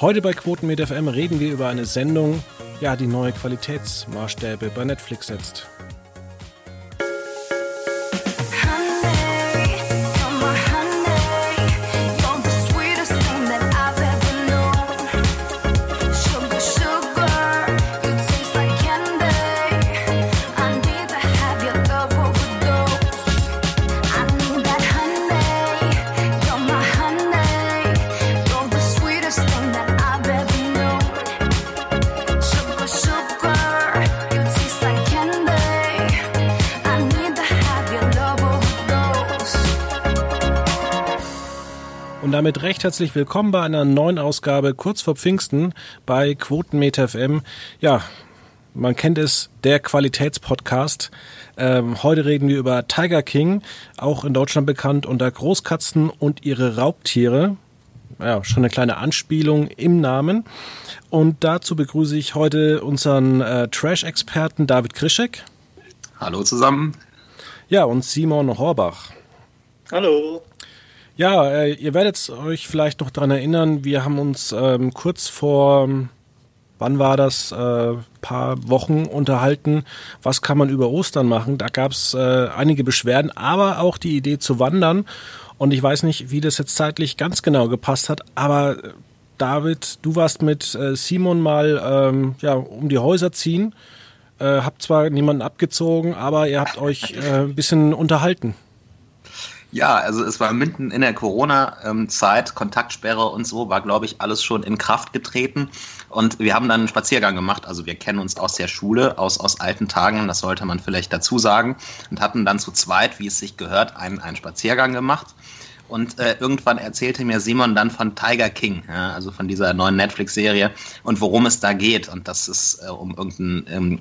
Heute bei Quotenmeter FM reden wir über eine Sendung, ja, die neue Qualitätsmaßstäbe bei Netflix setzt. Damit recht herzlich willkommen bei einer neuen Ausgabe kurz vor Pfingsten bei Quotenmeter FM. Ja, man kennt es, der Qualitätspodcast. Ähm, heute reden wir über Tiger King, auch in Deutschland bekannt unter Großkatzen und ihre Raubtiere. Ja, schon eine kleine Anspielung im Namen. Und dazu begrüße ich heute unseren äh, Trash-Experten David Krischek. Hallo zusammen. Ja, und Simon Horbach. Hallo. Ja, äh, ihr werdet euch vielleicht noch daran erinnern, wir haben uns ähm, kurz vor, wann war das, äh, paar Wochen unterhalten, was kann man über Ostern machen. Da gab es äh, einige Beschwerden, aber auch die Idee zu wandern. Und ich weiß nicht, wie das jetzt zeitlich ganz genau gepasst hat, aber äh, David, du warst mit äh, Simon mal ähm, ja, um die Häuser ziehen. Äh, habt zwar niemanden abgezogen, aber ihr habt euch äh, ein bisschen unterhalten. Ja, also es war mitten in der Corona-Zeit, Kontaktsperre und so, war, glaube ich, alles schon in Kraft getreten. Und wir haben dann einen Spaziergang gemacht. Also wir kennen uns aus der Schule, aus, aus alten Tagen, das sollte man vielleicht dazu sagen. Und hatten dann zu zweit, wie es sich gehört, einen, einen Spaziergang gemacht. Und äh, irgendwann erzählte mir Simon dann von Tiger King, ja, also von dieser neuen Netflix-Serie und worum es da geht. Und dass es äh, um irgendeinen ähm,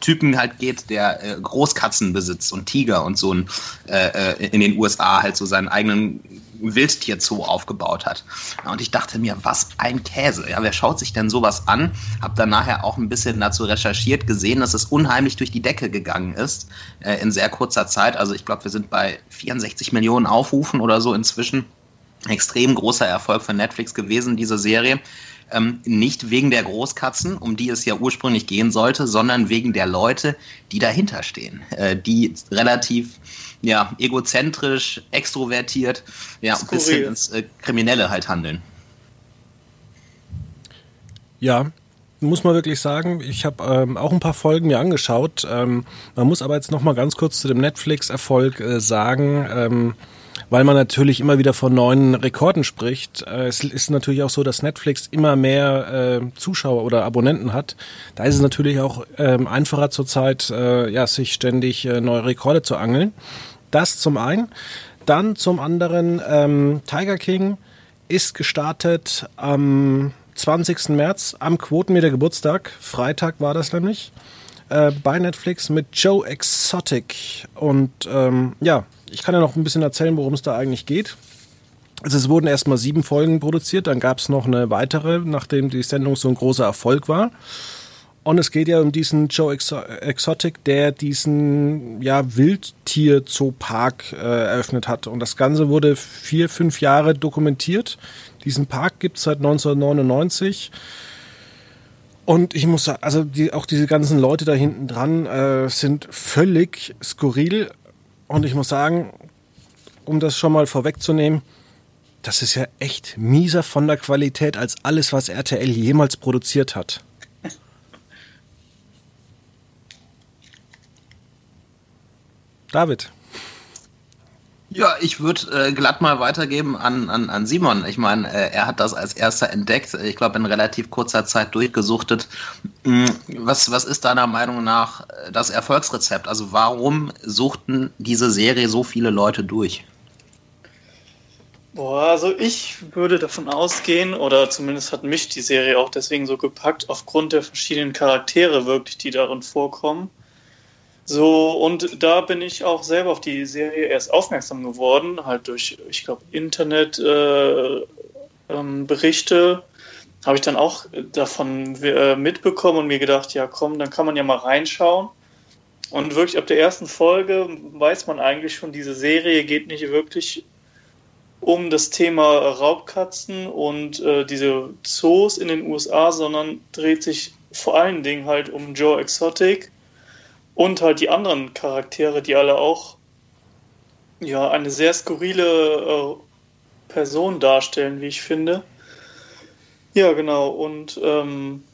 Typen halt geht, der äh, Großkatzen besitzt und Tiger und so ein, äh, äh in den USA halt so seinen eigenen Wildtierzoo aufgebaut hat. Und ich dachte mir, was ein Käse. Ja, wer schaut sich denn sowas an? Hab dann nachher auch ein bisschen dazu recherchiert, gesehen, dass es unheimlich durch die Decke gegangen ist äh, in sehr kurzer Zeit. Also ich glaube, wir sind bei 64 Millionen Aufrufen oder so inzwischen. Extrem großer Erfolg für Netflix gewesen, diese Serie. Ähm, nicht wegen der Großkatzen, um die es ja ursprünglich gehen sollte, sondern wegen der Leute, die dahinter stehen, äh, die relativ ja, egozentrisch, extrovertiert, ja, Skurril. bis hin ins äh, Kriminelle halt handeln. Ja, muss man wirklich sagen, ich habe ähm, auch ein paar Folgen mir angeschaut. Ähm, man muss aber jetzt noch mal ganz kurz zu dem Netflix-Erfolg äh, sagen, ähm, weil man natürlich immer wieder von neuen Rekorden spricht. Äh, es ist natürlich auch so, dass Netflix immer mehr äh, Zuschauer oder Abonnenten hat. Da ist es natürlich auch ähm, einfacher zurzeit, äh, ja, sich ständig äh, neue Rekorde zu angeln. Das zum einen. Dann zum anderen, ähm, Tiger King ist gestartet am 20. März, am Quotenmeter Geburtstag. Freitag war das nämlich. Äh, bei Netflix mit Joe Exotic. Und ähm, ja, ich kann ja noch ein bisschen erzählen, worum es da eigentlich geht. Also es wurden erstmal sieben Folgen produziert, dann gab es noch eine weitere, nachdem die Sendung so ein großer Erfolg war. Und es geht ja um diesen Joe Exotic, der diesen ja, Wildtier-Zoo-Park äh, eröffnet hat. Und das Ganze wurde vier, fünf Jahre dokumentiert. Diesen Park gibt es seit 1999. Und ich muss sagen, also die, auch diese ganzen Leute da hinten dran äh, sind völlig skurril. Und ich muss sagen, um das schon mal vorwegzunehmen, das ist ja echt mieser von der Qualität als alles, was RTL jemals produziert hat. David. Ja, ich würde äh, glatt mal weitergeben an, an, an Simon. Ich meine, äh, er hat das als erster entdeckt, ich glaube in relativ kurzer Zeit durchgesuchtet. Hm, was, was ist deiner Meinung nach äh, das Erfolgsrezept? Also warum suchten diese Serie so viele Leute durch? Boah, also ich würde davon ausgehen, oder zumindest hat mich die Serie auch deswegen so gepackt, aufgrund der verschiedenen Charaktere wirklich, die darin vorkommen. So, und da bin ich auch selber auf die Serie erst aufmerksam geworden, halt durch, ich glaube, Internetberichte. Äh, ähm, habe ich dann auch davon äh, mitbekommen und mir gedacht, ja komm, dann kann man ja mal reinschauen. Und wirklich ab der ersten Folge weiß man eigentlich schon, diese Serie geht nicht wirklich um das Thema Raubkatzen und äh, diese Zoos in den USA, sondern dreht sich vor allen Dingen halt um Joe Exotic und halt die anderen Charaktere, die alle auch ja eine sehr skurrile äh, Person darstellen, wie ich finde. Ja, genau. Und ähm,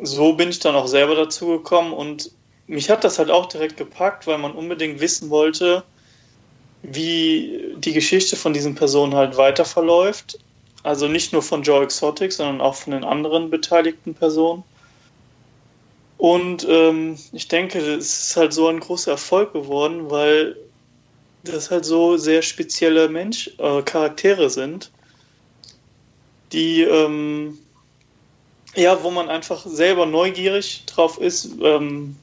so bin ich dann auch selber dazu gekommen und mich hat das halt auch direkt gepackt, weil man unbedingt wissen wollte, wie die Geschichte von diesen Personen halt weiter verläuft. Also nicht nur von Joe Exotic, sondern auch von den anderen beteiligten Personen. Und ähm, ich denke, es ist halt so ein großer Erfolg geworden, weil das halt so sehr spezielle Mensch äh, Charaktere sind, die ähm, ja, wo man einfach selber neugierig drauf ist, ähm,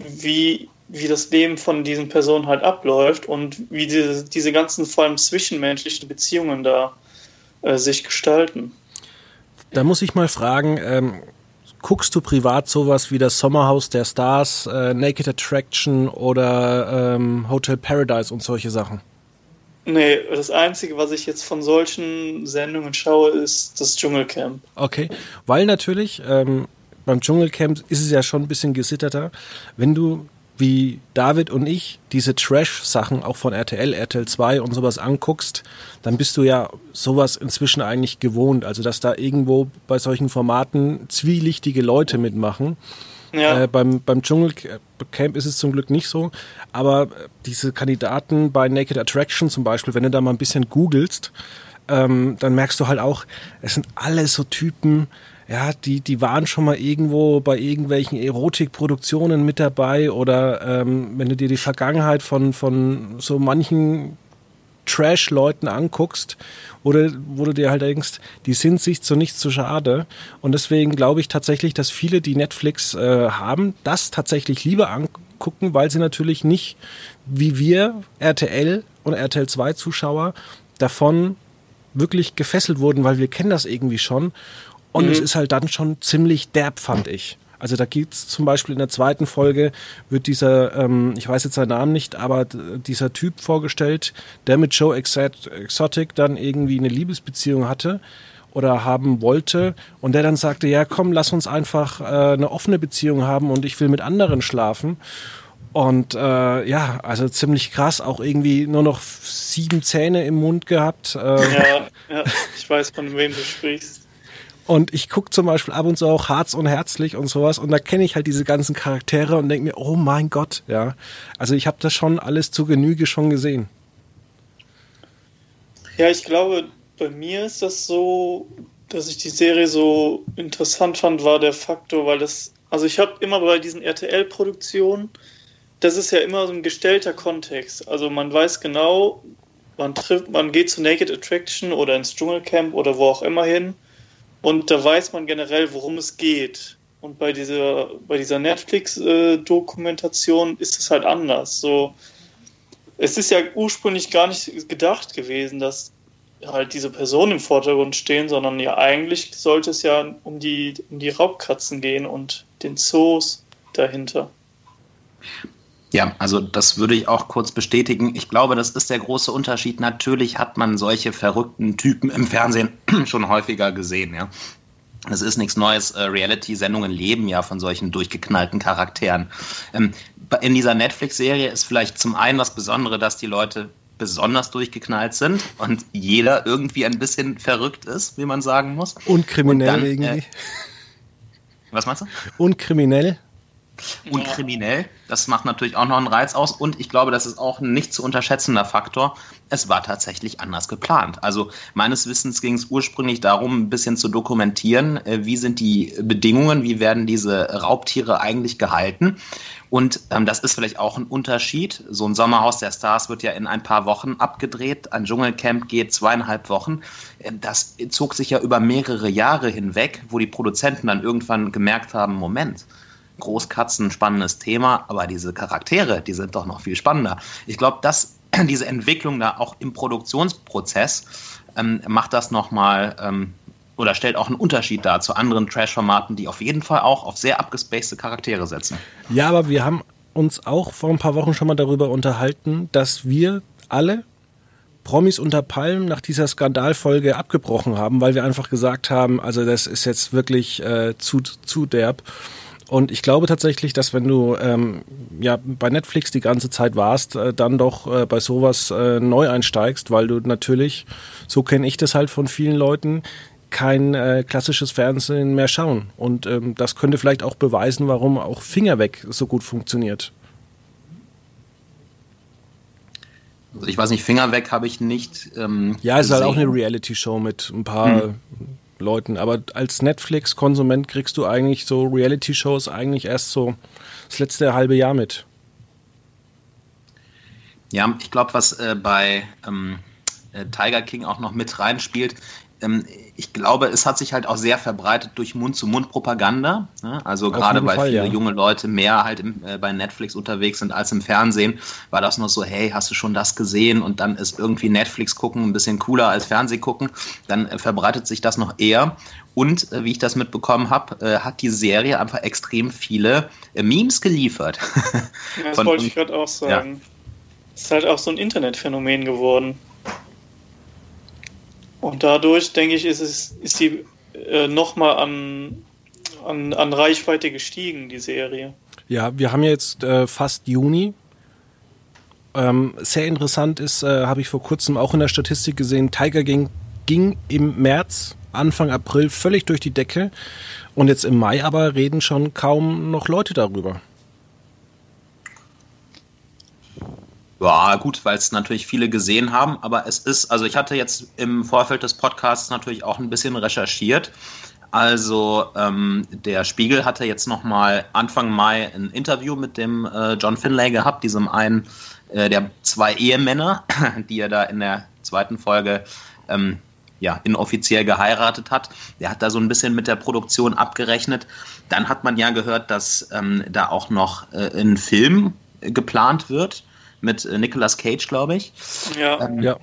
wie, wie das Leben von diesen Personen halt abläuft und wie diese, diese ganzen vor allem zwischenmenschlichen Beziehungen da äh, sich gestalten. Da muss ich mal fragen, ähm, guckst du privat sowas wie das Sommerhaus der Stars, äh, Naked Attraction oder ähm, Hotel Paradise und solche Sachen? Nee, das Einzige, was ich jetzt von solchen Sendungen schaue, ist das Dschungelcamp. Okay, weil natürlich ähm, beim Dschungelcamp ist es ja schon ein bisschen gesitterter. Wenn du wie David und ich diese Trash-Sachen auch von RTL, RTL 2 und sowas anguckst, dann bist du ja sowas inzwischen eigentlich gewohnt. Also, dass da irgendwo bei solchen Formaten zwielichtige Leute mitmachen. Ja. Äh, beim, beim Dschungelcamp ist es zum Glück nicht so. Aber diese Kandidaten bei Naked Attraction zum Beispiel, wenn du da mal ein bisschen googelst, ähm, dann merkst du halt auch, es sind alles so Typen, ja, die, die waren schon mal irgendwo bei irgendwelchen Erotikproduktionen mit dabei oder ähm, wenn du dir die Vergangenheit von, von so manchen Trash-Leuten anguckst, oder wo du dir halt denkst, die sind sich zu nichts zu schade. Und deswegen glaube ich tatsächlich, dass viele, die Netflix äh, haben, das tatsächlich lieber angucken, weil sie natürlich nicht, wie wir, RTL und RTL 2 Zuschauer, davon wirklich gefesselt wurden, weil wir kennen das irgendwie schon. Und mhm. es ist halt dann schon ziemlich derb, fand ich. Also da geht's zum Beispiel in der zweiten Folge, wird dieser, ähm, ich weiß jetzt seinen Namen nicht, aber dieser Typ vorgestellt, der mit Joe Exotic dann irgendwie eine Liebesbeziehung hatte oder haben wollte und der dann sagte, ja komm, lass uns einfach äh, eine offene Beziehung haben und ich will mit anderen schlafen. Und äh, ja, also ziemlich krass, auch irgendwie nur noch sieben Zähne im Mund gehabt. Äh, ja, ja, ich weiß, von wem du sprichst. Und ich gucke zum Beispiel ab und zu auch Harz und Herzlich und sowas und da kenne ich halt diese ganzen Charaktere und denke mir, oh mein Gott, ja. Also ich habe das schon alles zu Genüge schon gesehen. Ja, ich glaube, bei mir ist das so, dass ich die Serie so interessant fand, war der Faktor, weil das, also ich habe immer bei diesen RTL-Produktionen, das ist ja immer so ein gestellter Kontext. Also man weiß genau, man trifft, man geht zu Naked Attraction oder ins Dschungelcamp oder wo auch immer hin und da weiß man generell, worum es geht. Und bei dieser, bei dieser Netflix-Dokumentation ist es halt anders. So, es ist ja ursprünglich gar nicht gedacht gewesen, dass halt diese Personen im Vordergrund stehen, sondern ja eigentlich sollte es ja um die, um die Raubkatzen gehen und den Zoos dahinter. Ja, also das würde ich auch kurz bestätigen. Ich glaube, das ist der große Unterschied. Natürlich hat man solche verrückten Typen im Fernsehen schon häufiger gesehen, ja. Das ist nichts Neues. Äh, Reality-Sendungen leben ja von solchen durchgeknallten Charakteren. Ähm, in dieser Netflix-Serie ist vielleicht zum einen das Besondere, dass die Leute besonders durchgeknallt sind und jeder irgendwie ein bisschen verrückt ist, wie man sagen muss. Und kriminell und dann, irgendwie. Äh, was meinst du? Und kriminell und kriminell. Das macht natürlich auch noch einen Reiz aus. Und ich glaube, das ist auch ein nicht zu unterschätzender Faktor. Es war tatsächlich anders geplant. Also meines Wissens ging es ursprünglich darum, ein bisschen zu dokumentieren, äh, wie sind die Bedingungen, wie werden diese Raubtiere eigentlich gehalten. Und ähm, das ist vielleicht auch ein Unterschied. So ein Sommerhaus der Stars wird ja in ein paar Wochen abgedreht. Ein Dschungelcamp geht zweieinhalb Wochen. Äh, das zog sich ja über mehrere Jahre hinweg, wo die Produzenten dann irgendwann gemerkt haben, Moment, Großkatzen, spannendes Thema, aber diese Charaktere, die sind doch noch viel spannender. Ich glaube, dass diese Entwicklung da auch im Produktionsprozess ähm, macht das nochmal ähm, oder stellt auch einen Unterschied dar zu anderen Trash-Formaten, die auf jeden Fall auch auf sehr abgespacede Charaktere setzen. Ja, aber wir haben uns auch vor ein paar Wochen schon mal darüber unterhalten, dass wir alle Promis unter Palmen nach dieser Skandalfolge abgebrochen haben, weil wir einfach gesagt haben, also das ist jetzt wirklich äh, zu, zu derb. Und ich glaube tatsächlich, dass wenn du ähm, ja bei Netflix die ganze Zeit warst, äh, dann doch äh, bei sowas äh, neu einsteigst, weil du natürlich, so kenne ich das halt von vielen Leuten, kein äh, klassisches Fernsehen mehr schauen. Und ähm, das könnte vielleicht auch beweisen, warum auch Finger weg so gut funktioniert. Also ich weiß nicht, Finger weg habe ich nicht. Ähm, ja, es ist halt auch eine Reality-Show mit ein paar hm. Leuten. Aber als Netflix-Konsument kriegst du eigentlich so Reality-Shows eigentlich erst so das letzte halbe Jahr mit. Ja, ich glaube, was äh, bei ähm, äh, Tiger King auch noch mit reinspielt, ich glaube, es hat sich halt auch sehr verbreitet durch Mund-zu-Mund-Propaganda. Ne? Also gerade weil Fall, viele ja. junge Leute mehr halt im, äh, bei Netflix unterwegs sind als im Fernsehen, war das noch so, hey, hast du schon das gesehen? Und dann ist irgendwie Netflix gucken ein bisschen cooler als Fernseh gucken. Dann äh, verbreitet sich das noch eher. Und äh, wie ich das mitbekommen habe, äh, hat die Serie einfach extrem viele äh, Memes geliefert. Ja, das Von, wollte ich gerade auch sagen. Ja. Ist halt auch so ein Internetphänomen geworden. Und dadurch, denke ich, ist, es, ist die äh, nochmal an, an, an Reichweite gestiegen, die Serie. Ja, wir haben jetzt äh, fast Juni. Ähm, sehr interessant ist, äh, habe ich vor kurzem auch in der Statistik gesehen, Tiger ging, ging im März, Anfang April völlig durch die Decke. Und jetzt im Mai aber reden schon kaum noch Leute darüber. Ja, gut, weil es natürlich viele gesehen haben, aber es ist, also ich hatte jetzt im Vorfeld des Podcasts natürlich auch ein bisschen recherchiert. Also ähm, der Spiegel hatte jetzt nochmal Anfang Mai ein Interview mit dem äh, John Finlay gehabt, diesem einen äh, der zwei Ehemänner, die er da in der zweiten Folge ähm, ja, inoffiziell geheiratet hat. Der hat da so ein bisschen mit der Produktion abgerechnet. Dann hat man ja gehört, dass ähm, da auch noch äh, ein Film geplant wird mit äh, Nicolas Cage, glaube ich. Ja. Ähm, ja.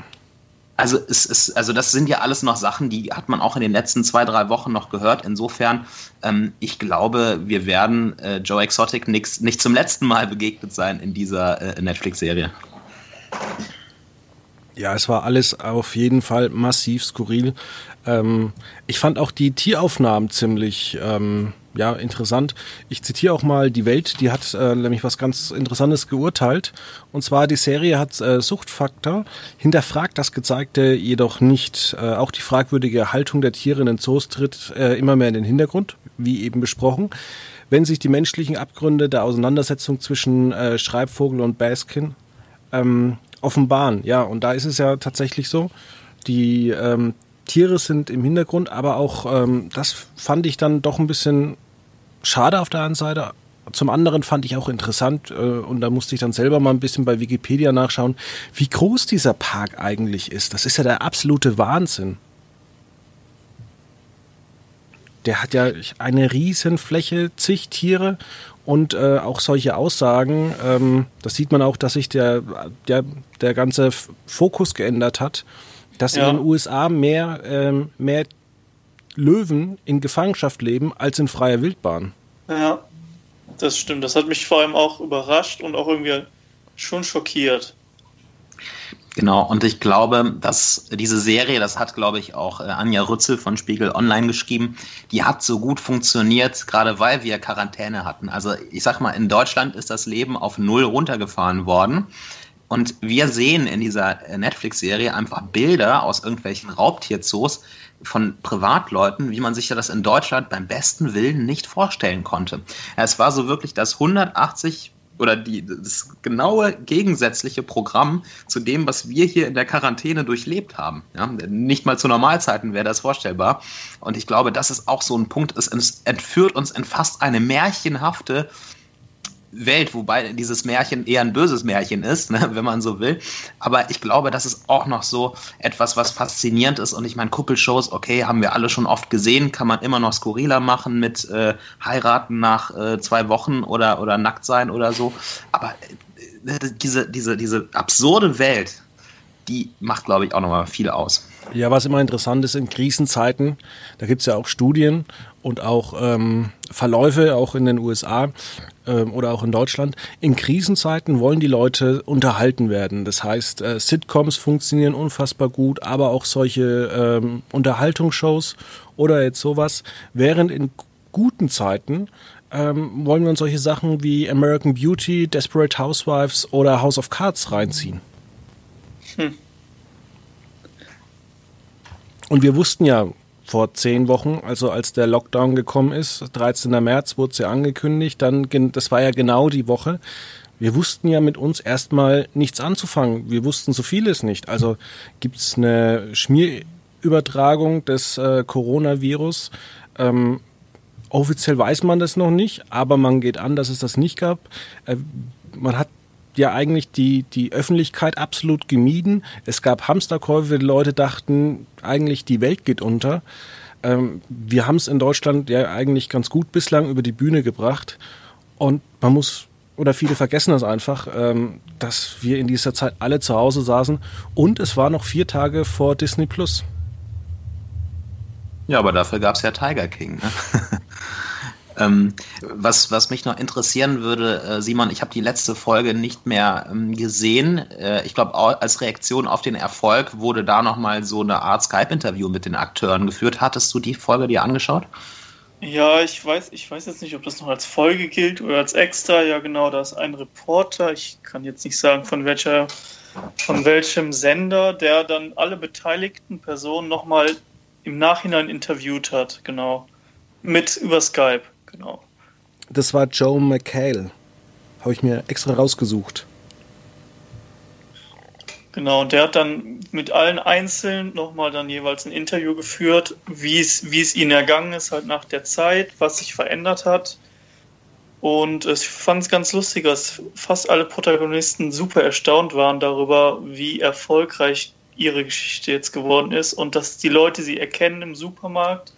Also, es ist, also das sind ja alles noch Sachen, die hat man auch in den letzten zwei, drei Wochen noch gehört. Insofern, ähm, ich glaube, wir werden äh, Joe Exotic nix, nicht zum letzten Mal begegnet sein in dieser äh, Netflix-Serie. Ja, es war alles auf jeden Fall massiv skurril. Ähm, ich fand auch die Tieraufnahmen ziemlich ähm, ja, interessant. Ich zitiere auch mal die Welt, die hat äh, nämlich was ganz Interessantes geurteilt. Und zwar die Serie hat äh, Suchtfaktor, hinterfragt das Gezeigte jedoch nicht. Äh, auch die fragwürdige Haltung der Tiere in den Zoos tritt äh, immer mehr in den Hintergrund, wie eben besprochen. Wenn sich die menschlichen Abgründe der Auseinandersetzung zwischen äh, Schreibvogel und Baskin ähm, offenbaren. Ja, und da ist es ja tatsächlich so, die ähm, Tiere sind im Hintergrund, aber auch ähm, das fand ich dann doch ein bisschen schade auf der einen Seite. Zum anderen fand ich auch interessant äh, und da musste ich dann selber mal ein bisschen bei Wikipedia nachschauen, wie groß dieser Park eigentlich ist. Das ist ja der absolute Wahnsinn. Der hat ja eine riesen Fläche, zig Tiere und äh, auch solche Aussagen. Ähm, das sieht man auch, dass sich der, der, der ganze Fokus geändert hat dass ja. in den USA mehr, ähm, mehr Löwen in Gefangenschaft leben als in freier Wildbahn. Ja, das stimmt. Das hat mich vor allem auch überrascht und auch irgendwie schon schockiert. Genau, und ich glaube, dass diese Serie, das hat, glaube ich, auch äh, Anja Rützel von Spiegel Online geschrieben, die hat so gut funktioniert, gerade weil wir Quarantäne hatten. Also ich sag mal, in Deutschland ist das Leben auf Null runtergefahren worden. Und wir sehen in dieser äh, Netflix-Serie einfach Bilder aus irgendwelchen Raubtierzoos von Privatleuten, wie man sich ja das in Deutschland beim besten Willen nicht vorstellen konnte. Es war so wirklich das 180 oder die, das genaue gegensätzliche Programm zu dem, was wir hier in der Quarantäne durchlebt haben. Ja, nicht mal zu Normalzeiten wäre das vorstellbar. Und ich glaube, das ist auch so ein Punkt, es entführt uns in fast eine märchenhafte Welt, wobei dieses Märchen eher ein böses Märchen ist, ne, wenn man so will. Aber ich glaube, das ist auch noch so etwas, was faszinierend ist. Und ich meine, Kuppelshows, okay, haben wir alle schon oft gesehen, kann man immer noch skurriler machen mit äh, heiraten nach äh, zwei Wochen oder, oder nackt sein oder so. Aber äh, diese, diese, diese absurde Welt, die macht, glaube ich, auch nochmal viel aus. Ja, was immer interessant ist in Krisenzeiten, da gibt's ja auch Studien und auch ähm, Verläufe, auch in den USA oder auch in Deutschland. In Krisenzeiten wollen die Leute unterhalten werden. Das heißt, äh, Sitcoms funktionieren unfassbar gut, aber auch solche ähm, Unterhaltungsshows oder jetzt sowas. Während in guten Zeiten ähm, wollen wir uns solche Sachen wie American Beauty, Desperate Housewives oder House of Cards reinziehen. Hm. Und wir wussten ja vor zehn Wochen, also als der Lockdown gekommen ist, 13. März wurde es ja angekündigt, dann, das war ja genau die Woche. Wir wussten ja mit uns erstmal nichts anzufangen. Wir wussten so vieles nicht. Also gibt es eine Schmierübertragung des äh, Coronavirus. Ähm, offiziell weiß man das noch nicht, aber man geht an, dass es das nicht gab. Äh, man hat ja eigentlich die, die Öffentlichkeit absolut gemieden. Es gab Hamsterkäufe, die Leute dachten, eigentlich die Welt geht unter. Ähm, wir haben es in Deutschland ja eigentlich ganz gut bislang über die Bühne gebracht. Und man muss, oder viele vergessen das einfach, ähm, dass wir in dieser Zeit alle zu Hause saßen. Und es war noch vier Tage vor Disney Plus. Ja, aber dafür gab es ja Tiger King. Ne? Ähm, was, was mich noch interessieren würde, äh, Simon, ich habe die letzte Folge nicht mehr ähm, gesehen. Äh, ich glaube, als Reaktion auf den Erfolg wurde da nochmal so eine Art Skype-Interview mit den Akteuren geführt. Hattest du die Folge dir angeschaut? Ja, ich weiß, ich weiß jetzt nicht, ob das noch als Folge gilt oder als extra. Ja, genau, da ist ein Reporter, ich kann jetzt nicht sagen, von welcher, von welchem Sender, der dann alle beteiligten Personen nochmal im Nachhinein interviewt hat, genau. Mit über Skype. Genau. Das war Joe McHale. Habe ich mir extra rausgesucht. Genau, und der hat dann mit allen Einzelnen nochmal dann jeweils ein Interview geführt, wie es, wie es ihnen ergangen ist, halt nach der Zeit, was sich verändert hat. Und ich fand es ganz lustig, dass fast alle Protagonisten super erstaunt waren darüber, wie erfolgreich ihre Geschichte jetzt geworden ist und dass die Leute sie erkennen im Supermarkt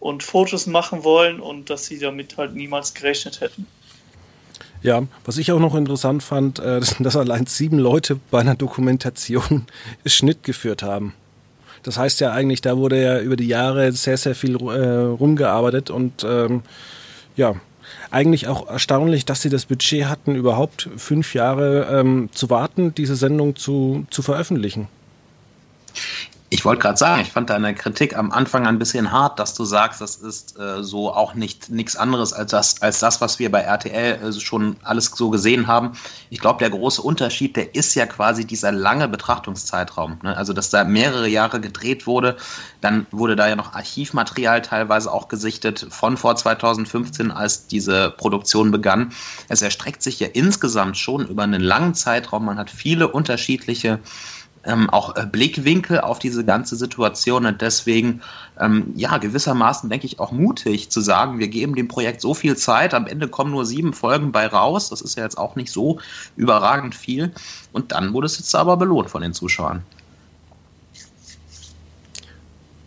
und Fotos machen wollen und dass sie damit halt niemals gerechnet hätten. Ja, was ich auch noch interessant fand, äh, dass allein sieben Leute bei einer Dokumentation Schnitt geführt haben. Das heißt ja eigentlich, da wurde ja über die Jahre sehr, sehr viel äh, rumgearbeitet und ähm, ja, eigentlich auch erstaunlich, dass sie das Budget hatten, überhaupt fünf Jahre ähm, zu warten, diese Sendung zu, zu veröffentlichen. Ich wollte gerade sagen, ich fand deine Kritik am Anfang ein bisschen hart, dass du sagst, das ist äh, so auch nicht nichts anderes als das, als das, was wir bei RTL äh, schon alles so gesehen haben. Ich glaube, der große Unterschied, der ist ja quasi dieser lange Betrachtungszeitraum. Ne? Also, dass da mehrere Jahre gedreht wurde, dann wurde da ja noch Archivmaterial teilweise auch gesichtet von vor 2015, als diese Produktion begann. Es erstreckt sich ja insgesamt schon über einen langen Zeitraum. Man hat viele unterschiedliche ähm, auch äh, Blickwinkel auf diese ganze Situation. Und deswegen, ähm, ja, gewissermaßen denke ich auch mutig zu sagen, wir geben dem Projekt so viel Zeit, am Ende kommen nur sieben Folgen bei raus, das ist ja jetzt auch nicht so überragend viel. Und dann wurde es jetzt aber belohnt von den Zuschauern.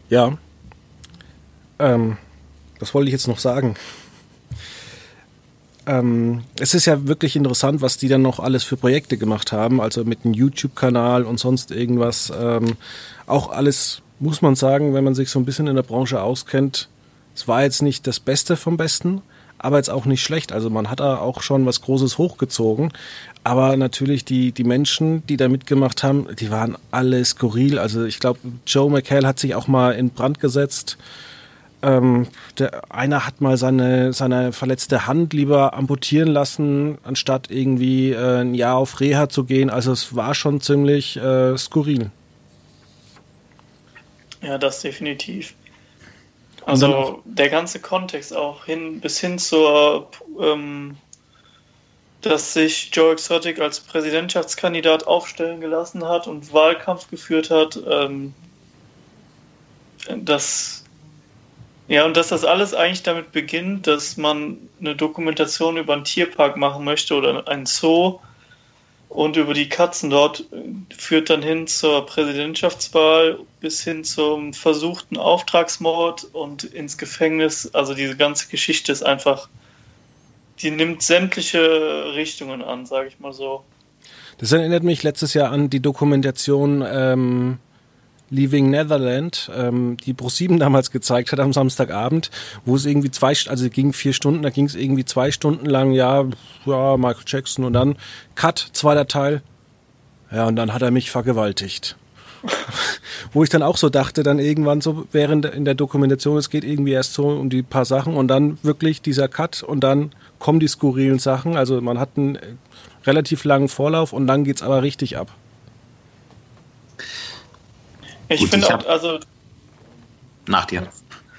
Ja, ähm, was wollte ich jetzt noch sagen? Ähm, es ist ja wirklich interessant, was die dann noch alles für Projekte gemacht haben, also mit einem YouTube-Kanal und sonst irgendwas. Ähm, auch alles, muss man sagen, wenn man sich so ein bisschen in der Branche auskennt, es war jetzt nicht das Beste vom Besten, aber jetzt auch nicht schlecht. Also man hat da auch schon was Großes hochgezogen. Aber natürlich die, die Menschen, die da mitgemacht haben, die waren alle skurril. Also ich glaube, Joe McHale hat sich auch mal in Brand gesetzt. Ähm, der, einer hat mal seine, seine verletzte Hand lieber amputieren lassen, anstatt irgendwie äh, ein Jahr auf Reha zu gehen. Also es war schon ziemlich äh, skurril. Ja, das definitiv. Also der ganze Kontext auch hin bis hin zur, ähm, dass sich Joe Exotic als Präsidentschaftskandidat aufstellen gelassen hat und Wahlkampf geführt hat, ähm, das ja, und dass das alles eigentlich damit beginnt, dass man eine Dokumentation über einen Tierpark machen möchte oder einen Zoo und über die Katzen dort führt dann hin zur Präsidentschaftswahl bis hin zum versuchten Auftragsmord und ins Gefängnis. Also diese ganze Geschichte ist einfach, die nimmt sämtliche Richtungen an, sage ich mal so. Das erinnert mich letztes Jahr an die Dokumentation ähm, Leaving Netherland, ähm, die Pro7 damals gezeigt hat am Samstagabend, wo es irgendwie zwei, also ging vier Stunden, da ging es irgendwie zwei Stunden lang, ja, ja, Michael Jackson und dann Cut, zweiter Teil. Ja, und dann hat er mich vergewaltigt. wo ich dann auch so dachte, dann irgendwann so während in der Dokumentation, es geht irgendwie erst so um die paar Sachen und dann wirklich dieser Cut und dann kommen die skurrilen Sachen. Also man hat einen relativ langen Vorlauf und dann geht es aber richtig ab. Ich finde auch, also. Nach dir.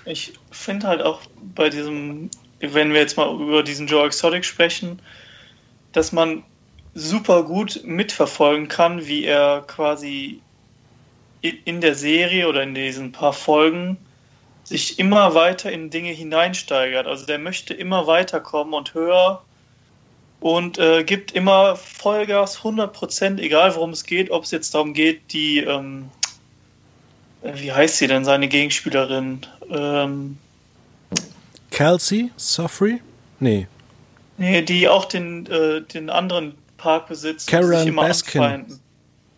Ich finde halt auch bei diesem, wenn wir jetzt mal über diesen Joe Exotic sprechen, dass man super gut mitverfolgen kann, wie er quasi in der Serie oder in diesen paar Folgen sich immer weiter in Dinge hineinsteigert. Also der möchte immer weiterkommen und höher und äh, gibt immer Vollgas 100%, egal worum es geht, ob es jetzt darum geht, die, ähm, äh, wie heißt sie denn, seine Gegenspielerin? Ähm, Kelsey? Sophry? Nee. Nee, die auch den, äh, den anderen Park besitzt. Karen Baskin. Anfeinden.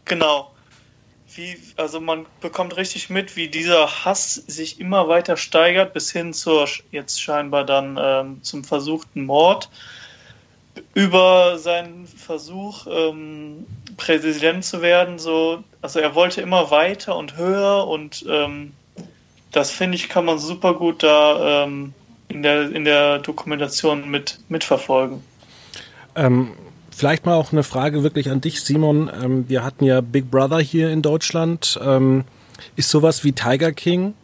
Genau wie, also man bekommt richtig mit, wie dieser Hass sich immer weiter steigert, bis hin zur jetzt scheinbar dann ähm, zum versuchten Mord. Über seinen Versuch, ähm, Präsident zu werden, so, also er wollte immer weiter und höher und ähm, das finde ich, kann man super gut da ähm, in, der, in der Dokumentation mit, mitverfolgen. Ähm, Vielleicht mal auch eine Frage wirklich an dich, Simon. Ähm, wir hatten ja Big Brother hier in Deutschland. Ähm, ist sowas wie Tiger King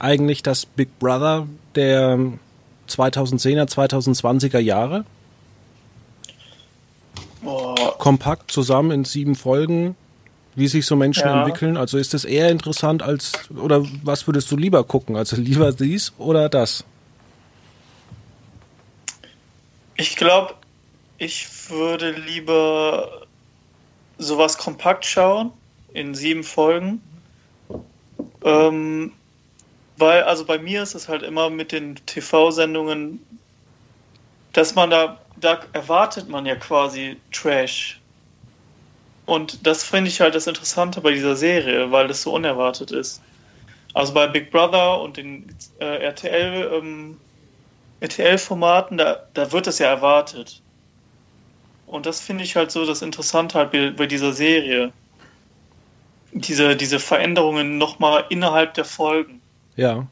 eigentlich das Big Brother der 2010er, 2020er Jahre? Boah. Kompakt zusammen in sieben Folgen, wie sich so Menschen ja. entwickeln. Also ist das eher interessant als, oder was würdest du lieber gucken? Also lieber dies oder das? Ich glaube, ich würde lieber sowas kompakt schauen, in sieben Folgen. Ähm, weil, also bei mir ist es halt immer mit den TV-Sendungen, dass man da, da erwartet man ja quasi Trash. Und das finde ich halt das Interessante bei dieser Serie, weil das so unerwartet ist. Also bei Big Brother und den äh, RTL, ähm, RTL-Formaten, da, da wird es ja erwartet. Und das finde ich halt so das Interessante halt bei, bei dieser Serie. Diese, diese Veränderungen nochmal innerhalb der Folgen. Ja.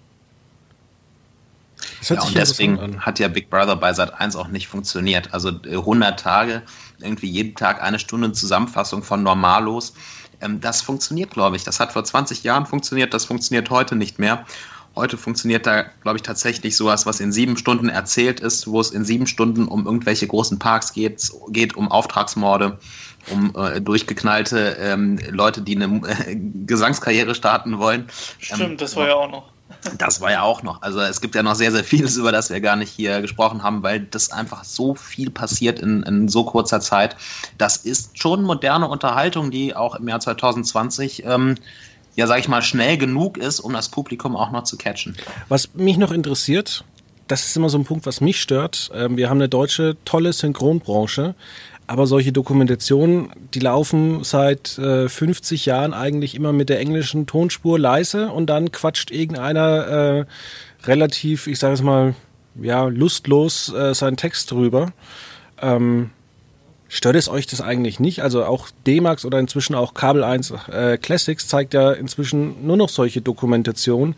Ja und deswegen hat ja Big Brother bei Sat 1 auch nicht funktioniert. Also 100 äh, Tage, irgendwie jeden Tag eine Stunde Zusammenfassung von Normalos. Ähm, das funktioniert, glaube ich. Das hat vor 20 Jahren funktioniert, das funktioniert heute nicht mehr. Heute funktioniert da, glaube ich, tatsächlich sowas, was in sieben Stunden erzählt ist, wo es in sieben Stunden um irgendwelche großen Parks geht, geht um Auftragsmorde, um äh, durchgeknallte ähm, Leute, die eine äh, Gesangskarriere starten wollen. Stimmt, ähm, das war ja auch noch. Das war ja auch noch. Also es gibt ja noch sehr, sehr vieles, über das wir gar nicht hier gesprochen haben, weil das einfach so viel passiert in, in so kurzer Zeit. Das ist schon moderne Unterhaltung, die auch im Jahr 2020 ähm, ja, sag ich mal, schnell genug ist, um das Publikum auch noch zu catchen. Was mich noch interessiert, das ist immer so ein Punkt, was mich stört. Ähm, wir haben eine deutsche tolle Synchronbranche, aber solche Dokumentationen, die laufen seit 50 äh, Jahren eigentlich immer mit der englischen Tonspur leise und dann quatscht irgendeiner äh, relativ, ich sage es mal, ja, lustlos äh, seinen Text drüber. Ähm, Stört es euch das eigentlich nicht? Also auch D-Max oder inzwischen auch Kabel 1 äh, Classics zeigt ja inzwischen nur noch solche Dokumentationen.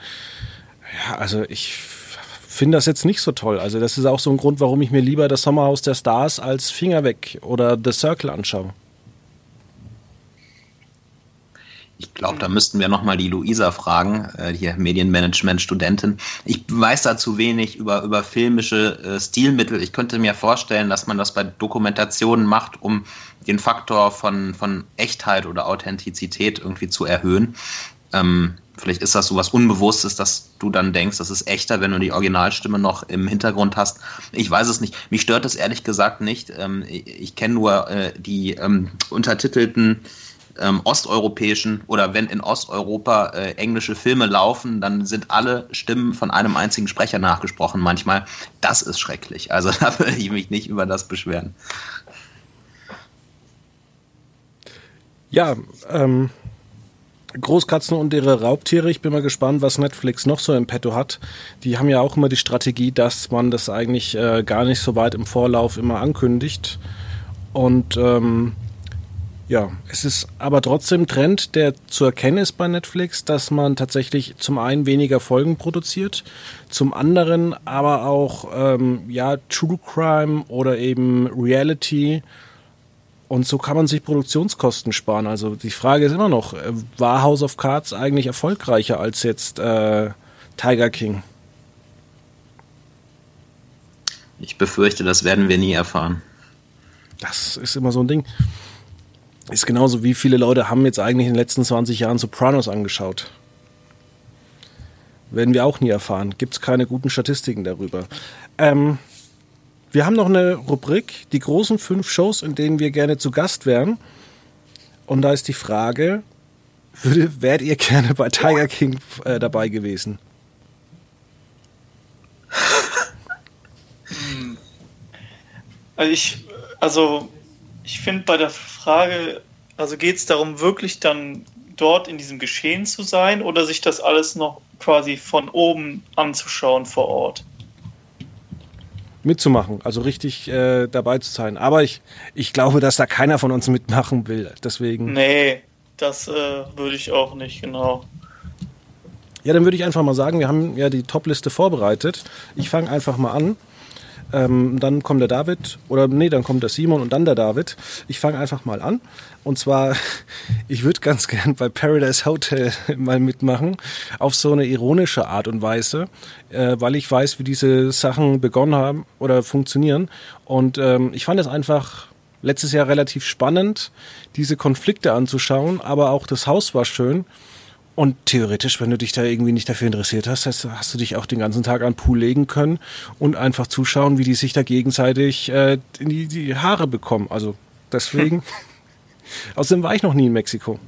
Ja, also ich finde das jetzt nicht so toll. Also das ist auch so ein Grund, warum ich mir lieber das Sommerhaus der Stars als Finger weg oder The Circle anschaue. Ich glaube, da müssten wir nochmal die Luisa fragen, äh, hier Medienmanagement-Studentin. Ich weiß da zu wenig über, über filmische äh, Stilmittel. Ich könnte mir vorstellen, dass man das bei Dokumentationen macht, um den Faktor von, von Echtheit oder Authentizität irgendwie zu erhöhen. Ähm, vielleicht ist das so was Unbewusstes, dass du dann denkst, das ist echter, wenn du die Originalstimme noch im Hintergrund hast. Ich weiß es nicht. Mich stört es ehrlich gesagt nicht. Ähm, ich, ich kenne nur äh, die ähm, untertitelten ähm, osteuropäischen oder wenn in Osteuropa äh, englische Filme laufen, dann sind alle Stimmen von einem einzigen Sprecher nachgesprochen manchmal. Das ist schrecklich. Also da würde ich mich nicht über das beschweren. Ja, ähm, Großkatzen und ihre Raubtiere. Ich bin mal gespannt, was Netflix noch so im Petto hat. Die haben ja auch immer die Strategie, dass man das eigentlich äh, gar nicht so weit im Vorlauf immer ankündigt. Und ähm, ja, es ist aber trotzdem Trend, der zu erkennen ist bei Netflix, dass man tatsächlich zum einen weniger Folgen produziert, zum anderen aber auch ähm, ja True Crime oder eben Reality und so kann man sich Produktionskosten sparen. Also die Frage ist immer noch, äh, war House of Cards eigentlich erfolgreicher als jetzt äh, Tiger King? Ich befürchte, das werden wir nie erfahren. Das ist immer so ein Ding. Ist genauso wie viele Leute haben jetzt eigentlich in den letzten 20 Jahren Sopranos angeschaut. Werden wir auch nie erfahren. Gibt es keine guten Statistiken darüber. Ähm, wir haben noch eine Rubrik, die großen fünf Shows, in denen wir gerne zu Gast wären. Und da ist die Frage, würde, wärt ihr gerne bei Tiger King äh, dabei gewesen? Also ich, also ich finde bei der Frage, also geht es darum, wirklich dann dort in diesem Geschehen zu sein oder sich das alles noch quasi von oben anzuschauen vor Ort? Mitzumachen, also richtig äh, dabei zu sein. Aber ich, ich glaube, dass da keiner von uns mitmachen will. Deswegen. Nee, das äh, würde ich auch nicht, genau. Ja, dann würde ich einfach mal sagen, wir haben ja die Top-Liste vorbereitet. Ich fange einfach mal an. Ähm, dann kommt der David, oder nee, dann kommt der Simon und dann der David. Ich fange einfach mal an. Und zwar, ich würde ganz gern bei Paradise Hotel mal mitmachen, auf so eine ironische Art und Weise, äh, weil ich weiß, wie diese Sachen begonnen haben oder funktionieren. Und ähm, ich fand es einfach letztes Jahr relativ spannend, diese Konflikte anzuschauen, aber auch das Haus war schön. Und theoretisch, wenn du dich da irgendwie nicht dafür interessiert hast, hast, du dich auch den ganzen Tag an den Pool legen können und einfach zuschauen, wie die sich da gegenseitig äh, in die, die Haare bekommen. Also deswegen. Außerdem war ich noch nie in Mexiko.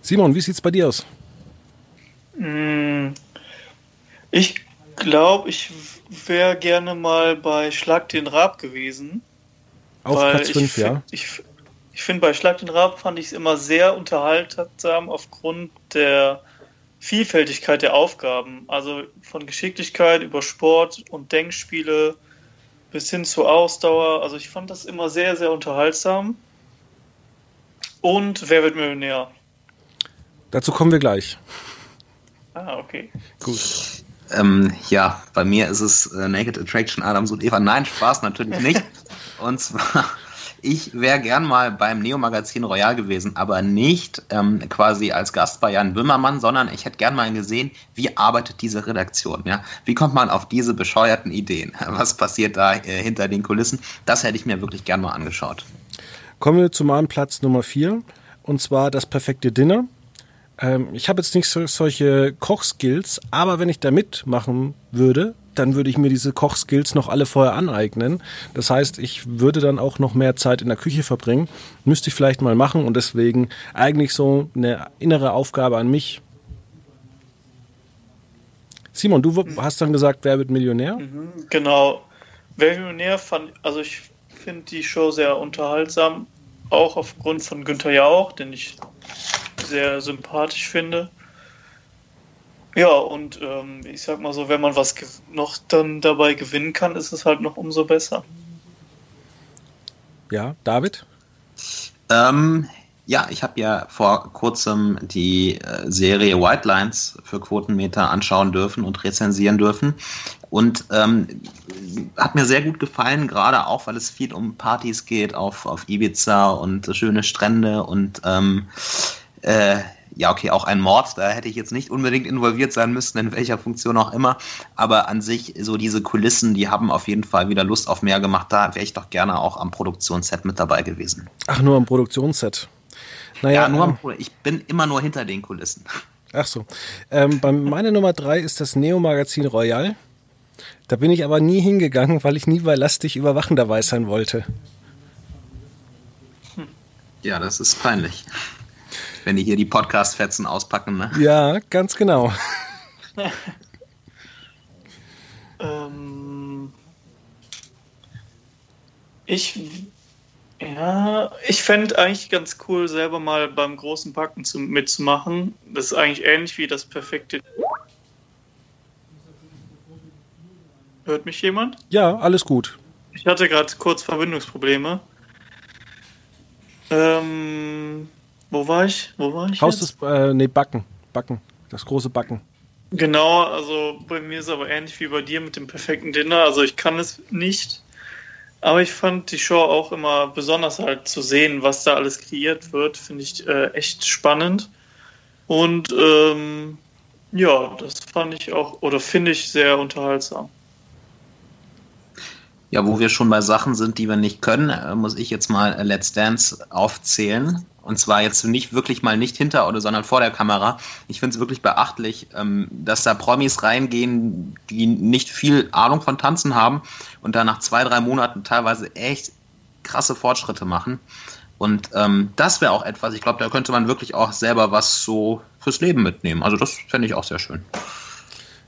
Simon, wie sieht's bei dir aus? Mm, ich glaube, ich wäre gerne mal bei Schlag den Rab gewesen. Auf Platz 5, ja. Ich, ich finde, bei Schlag den Rab fand ich es immer sehr unterhaltsam aufgrund der Vielfältigkeit der Aufgaben. Also von Geschicklichkeit über Sport und Denkspiele bis hin zur Ausdauer. Also ich fand das immer sehr, sehr unterhaltsam. Und wer wird Millionär? Dazu kommen wir gleich. Ah, okay. Gut. Ähm, ja, bei mir ist es äh, Naked Attraction Adams und Eva. Nein, Spaß natürlich nicht. und zwar ich wäre gern mal beim Neo-Magazin Royal gewesen, aber nicht ähm, quasi als Gast bei Jan Böhmermann, sondern ich hätte gern mal gesehen, wie arbeitet diese Redaktion, ja? Wie kommt man auf diese bescheuerten Ideen? Was passiert da äh, hinter den Kulissen? Das hätte ich mir wirklich gern mal angeschaut. Kommen wir zu meinem Platz Nummer 4 und zwar das perfekte Dinner. Ähm, ich habe jetzt nicht so, solche Kochskills, aber wenn ich da mitmachen würde, dann würde ich mir diese Kochskills noch alle vorher aneignen. Das heißt, ich würde dann auch noch mehr Zeit in der Küche verbringen. Müsste ich vielleicht mal machen und deswegen eigentlich so eine innere Aufgabe an mich. Simon, du hast dann gesagt, wer wird Millionär? Mhm, genau. Wer wird Millionär fand, also ich finde die Show sehr unterhaltsam, auch aufgrund von Günther Jauch, den ich sehr sympathisch finde. Ja, und ähm, ich sag mal so, wenn man was noch dann dabei gewinnen kann, ist es halt noch umso besser. Ja, David? Ähm, ja, ich habe ja vor kurzem die äh, Serie White Lines für Quotenmeter anschauen dürfen und rezensieren dürfen. Und ähm, hat mir sehr gut gefallen, gerade auch, weil es viel um Partys geht auf, auf Ibiza und schöne Strände und ähm, äh, ja, okay, auch ein Mord, da hätte ich jetzt nicht unbedingt involviert sein müssen, in welcher Funktion auch immer. Aber an sich, so diese Kulissen, die haben auf jeden Fall wieder Lust auf mehr gemacht. Da wäre ich doch gerne auch am Produktionsset mit dabei gewesen. Ach, nur am Produktionsset. Naja, ja, nur am, ich bin immer nur hinter den Kulissen. Ach so. Ähm, bei meine Nummer drei ist das Neo-Magazin Royal. Da bin ich aber nie hingegangen, weil ich nie bei Lastig überwachen dabei sein wollte. Ja, das ist peinlich wenn die hier die Podcast-Fetzen auspacken. Ne? Ja, ganz genau. ähm, ich Ja, ich fände eigentlich ganz cool, selber mal beim großen Backen zu, mitzumachen. Das ist eigentlich ähnlich wie das perfekte. Hört mich jemand? Ja, alles gut. Ich hatte gerade kurz Verbindungsprobleme. Ähm, wo war ich? Wo war ich? Haus des, äh, nee, Backen. Backen. Das große Backen. Genau, also bei mir ist es aber ähnlich wie bei dir mit dem perfekten Dinner. Also ich kann es nicht. Aber ich fand die Show auch immer besonders halt zu sehen, was da alles kreiert wird, finde ich äh, echt spannend. Und ähm, ja, das fand ich auch oder finde ich sehr unterhaltsam. Ja, wo wir schon bei Sachen sind, die wir nicht können, äh, muss ich jetzt mal Let's Dance aufzählen. Und zwar jetzt nicht wirklich mal nicht hinter oder sondern vor der Kamera. Ich finde es wirklich beachtlich, ähm, dass da Promis reingehen, die nicht viel Ahnung von Tanzen haben und da nach zwei, drei Monaten teilweise echt krasse Fortschritte machen. Und ähm, das wäre auch etwas, ich glaube, da könnte man wirklich auch selber was so fürs Leben mitnehmen. Also das fände ich auch sehr schön.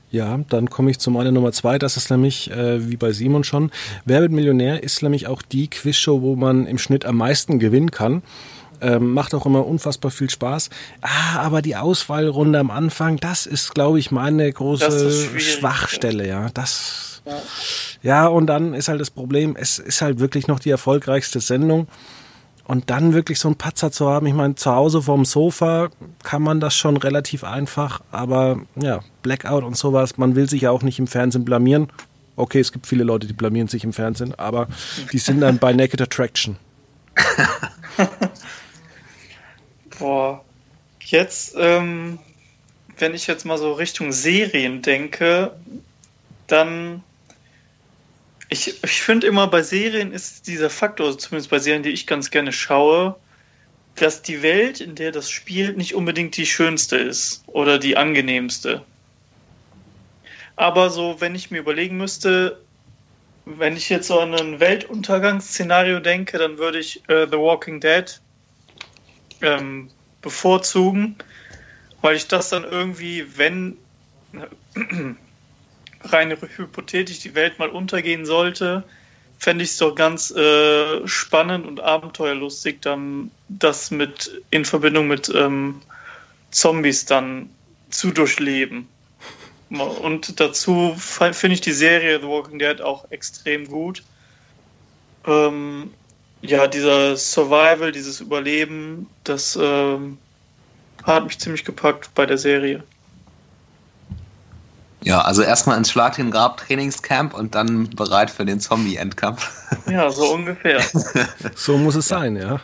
Ja, dann komme ich zu meiner Nummer zwei. Das ist nämlich, äh, wie bei Simon schon, Wer wird Millionär ist nämlich auch die Quizshow, wo man im Schnitt am meisten gewinnen kann. Ähm, macht auch immer unfassbar viel Spaß. Ah, aber die Auswahlrunde am Anfang, das ist, glaube ich, meine große Schwachstelle, ja. Das, ja. ja, und dann ist halt das Problem, es ist halt wirklich noch die erfolgreichste Sendung. Und dann wirklich so einen Patzer zu haben, ich meine, zu Hause vorm Sofa kann man das schon relativ einfach, aber ja, Blackout und sowas, man will sich ja auch nicht im Fernsehen blamieren. Okay, es gibt viele Leute, die blamieren sich im Fernsehen, aber die sind dann bei Naked Attraction. Boah, jetzt, ähm, wenn ich jetzt mal so Richtung Serien denke, dann ich, ich finde immer bei Serien ist dieser Faktor, also zumindest bei Serien, die ich ganz gerne schaue, dass die Welt, in der das spielt, nicht unbedingt die schönste ist oder die angenehmste. Aber so, wenn ich mir überlegen müsste, wenn ich jetzt so an ein Weltuntergangsszenario denke, dann würde ich äh, The Walking Dead ähm, bevorzugen, weil ich das dann irgendwie, wenn rein hypothetisch die Welt mal untergehen sollte, fände ich es doch ganz äh, spannend und abenteuerlustig, dann das mit in Verbindung mit ähm, Zombies dann zu durchleben. Und dazu finde ich die Serie The Walking Dead auch extrem gut. Ähm, ja, dieser Survival, dieses Überleben, das ähm, hat mich ziemlich gepackt bei der Serie. Ja, also erstmal ins Schlag den Grab Trainingscamp und dann bereit für den Zombie-Endkampf. Ja, so ungefähr. so muss es sein, ja.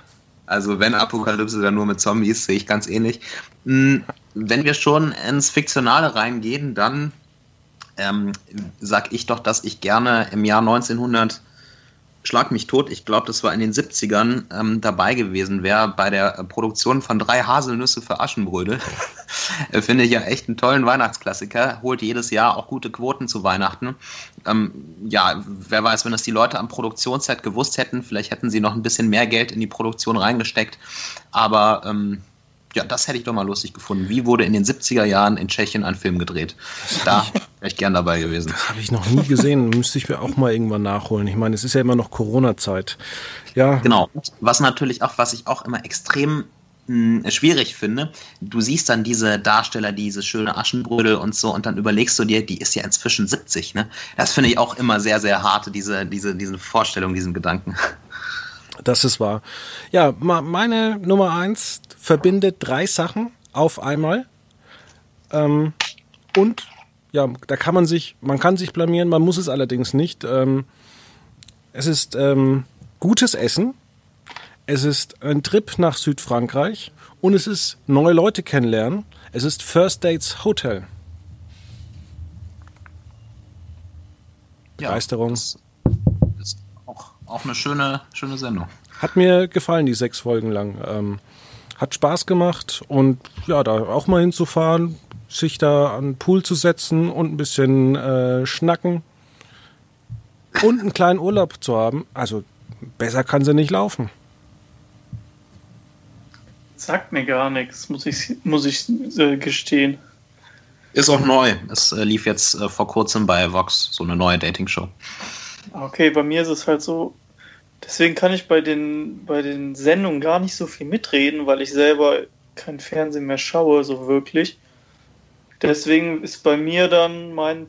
Also wenn Apokalypse dann nur mit Zombies, sehe ich ganz ähnlich. Hm, wenn wir schon ins Fiktionale reingehen, dann ähm, sag ich doch, dass ich gerne im Jahr 1900 schlag mich tot, ich glaube, das war in den 70ern ähm, dabei gewesen wäre bei der Produktion von drei Haselnüsse für Aschenbrödel. Finde ich ja echt einen tollen Weihnachtsklassiker, holt jedes Jahr auch gute Quoten zu Weihnachten. Ähm, ja, wer weiß, wenn das die Leute am Produktionsset gewusst hätten, vielleicht hätten sie noch ein bisschen mehr Geld in die Produktion reingesteckt. Aber ähm, ja, das hätte ich doch mal lustig gefunden. Wie wurde in den 70er Jahren in Tschechien ein Film gedreht? Da wäre ich gern dabei gewesen. Das habe ich noch nie gesehen. Müsste ich mir auch mal irgendwann nachholen. Ich meine, es ist ja immer noch Corona-Zeit. Ja. Genau. Was natürlich auch, was ich auch immer extrem mh, hm, schwierig finde, du siehst dann diese Darsteller, diese schöne Aschenbrödel und so, und dann überlegst du dir, die ist ja inzwischen 70, ne? Das finde ich auch immer sehr, sehr hart, diese, diese, diese Vorstellung, diesen Gedanken. Das ist wahr. Ja, meine Nummer eins verbindet drei Sachen auf einmal. Ähm, und ja, da kann man sich, man kann sich blamieren, man muss es allerdings nicht. Ähm, es ist ähm, gutes Essen, es ist ein Trip nach Südfrankreich und es ist neue Leute kennenlernen. Es ist First Dates Hotel. Ja, Begeisterung. Das ist auch, auch eine schöne, schöne Sendung. Hat mir gefallen, die sechs Folgen lang. Ähm, hat Spaß gemacht und ja, da auch mal hinzufahren, sich da an den Pool zu setzen und ein bisschen äh, schnacken und einen kleinen Urlaub zu haben. Also besser kann sie nicht laufen. Sagt mir gar nichts, muss ich, muss ich äh, gestehen. Ist auch neu. Es äh, lief jetzt äh, vor kurzem bei Vox, so eine neue Dating-Show. Okay, bei mir ist es halt so, Deswegen kann ich bei den, bei den Sendungen gar nicht so viel mitreden, weil ich selber kein Fernsehen mehr schaue, so wirklich. Deswegen ist bei mir dann mein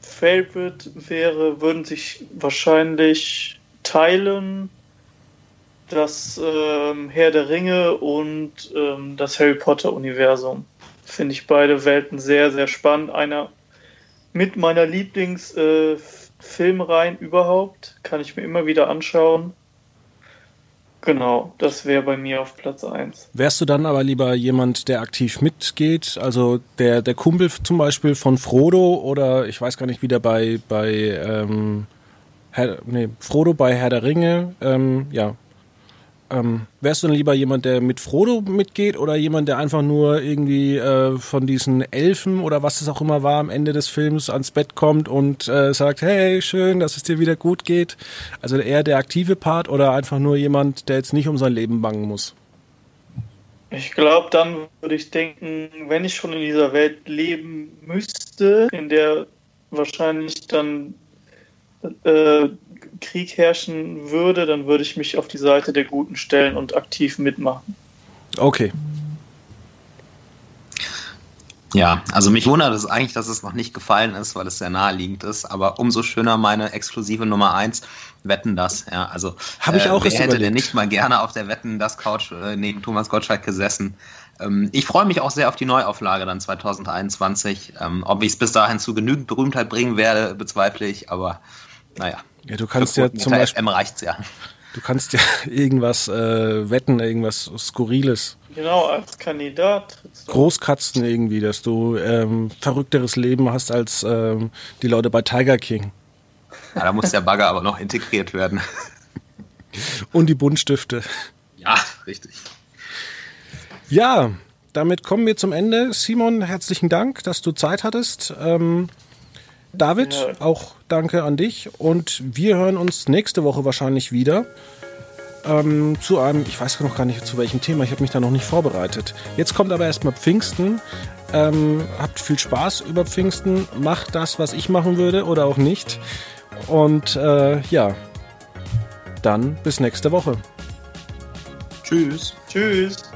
Favorite wäre, würden sich wahrscheinlich teilen das ähm, Herr der Ringe und ähm, das Harry Potter Universum. Finde ich beide Welten sehr, sehr spannend. Einer mit meiner Lieblingsfilmreihen äh, überhaupt. Kann ich mir immer wieder anschauen. Genau, das wäre bei mir auf Platz 1. Wärst du dann aber lieber jemand, der aktiv mitgeht? Also der, der Kumpel zum Beispiel von Frodo oder ich weiß gar nicht, wie der bei, bei ähm, Herr, nee, Frodo bei Herr der Ringe, ähm, ja, ähm, wärst du dann lieber jemand, der mit Frodo mitgeht oder jemand, der einfach nur irgendwie äh, von diesen Elfen oder was es auch immer war am Ende des Films ans Bett kommt und äh, sagt, hey, schön, dass es dir wieder gut geht? Also eher der aktive Part oder einfach nur jemand, der jetzt nicht um sein Leben bangen muss? Ich glaube, dann würde ich denken, wenn ich schon in dieser Welt leben müsste, in der wahrscheinlich dann äh, Krieg herrschen würde, dann würde ich mich auf die Seite der Guten stellen und aktiv mitmachen. Okay. Ja, also mich wundert es eigentlich, dass es noch nicht gefallen ist, weil es sehr naheliegend ist. Aber umso schöner meine exklusive Nummer eins. Wetten das, ja. Also habe ich äh, auch äh, wer hätte denn nicht mal gerne auf der Wetten das Couch äh, neben Thomas Gottschalk gesessen? Ähm, ich freue mich auch sehr auf die Neuauflage dann 2021. Ähm, ob ich es bis dahin zu genügend Berühmtheit bringen werde, bezweifle ich. Aber naja. Ja, du kannst ja zum Beispiel. FM reicht's ja. Du kannst ja irgendwas äh, wetten, irgendwas Skurriles. Genau, als Kandidat. Großkatzen irgendwie, dass du ähm, verrückteres Leben hast als ähm, die Leute bei Tiger King. Ja, da muss der Bagger aber noch integriert werden. Und die Buntstifte. Ja, richtig. Ja, damit kommen wir zum Ende. Simon, herzlichen Dank, dass du Zeit hattest. Ähm, David, ja. auch danke an dich. Und wir hören uns nächste Woche wahrscheinlich wieder. Ähm, zu einem, ich weiß noch gar nicht zu welchem Thema, ich habe mich da noch nicht vorbereitet. Jetzt kommt aber erstmal Pfingsten. Ähm, habt viel Spaß über Pfingsten. Macht das, was ich machen würde oder auch nicht. Und äh, ja, dann bis nächste Woche. Tschüss. Tschüss.